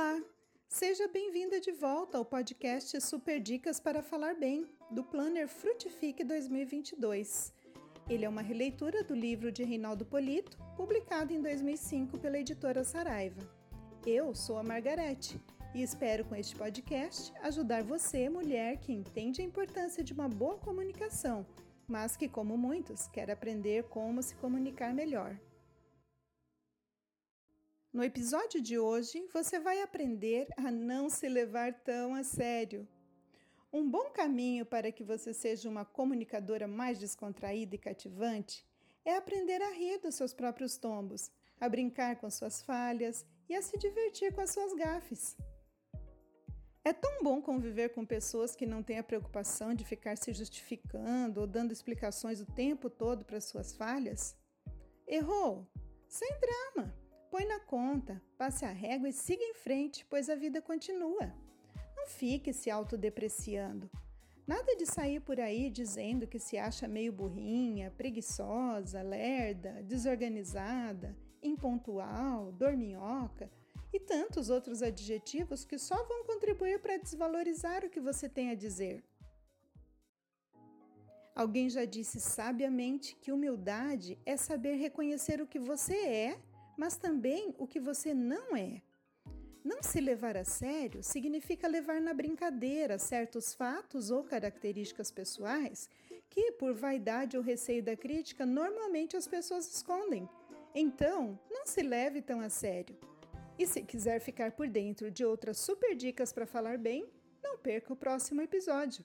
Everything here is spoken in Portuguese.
Olá! Seja bem-vinda de volta ao podcast Super Dicas para Falar Bem, do Planner Frutifique 2022. Ele é uma releitura do livro de Reinaldo Polito, publicado em 2005 pela editora Saraiva. Eu sou a Margarete e espero com este podcast ajudar você, mulher que entende a importância de uma boa comunicação, mas que, como muitos, quer aprender como se comunicar melhor. No episódio de hoje, você vai aprender a não se levar tão a sério. Um bom caminho para que você seja uma comunicadora mais descontraída e cativante é aprender a rir dos seus próprios tombos, a brincar com suas falhas e a se divertir com as suas gafes. É tão bom conviver com pessoas que não têm a preocupação de ficar se justificando ou dando explicações o tempo todo para suas falhas. Errou? Sem drama. Põe na conta, passe a régua e siga em frente, pois a vida continua. Não fique se autodepreciando. Nada de sair por aí dizendo que se acha meio burrinha, preguiçosa, lerda, desorganizada, impontual, dorminhoca e tantos outros adjetivos que só vão contribuir para desvalorizar o que você tem a dizer. Alguém já disse sabiamente que humildade é saber reconhecer o que você é mas também o que você não é. Não se levar a sério significa levar na brincadeira certos fatos ou características pessoais que, por vaidade ou receio da crítica, normalmente as pessoas escondem. Então, não se leve tão a sério. E se quiser ficar por dentro de outras super dicas para falar bem, não perca o próximo episódio.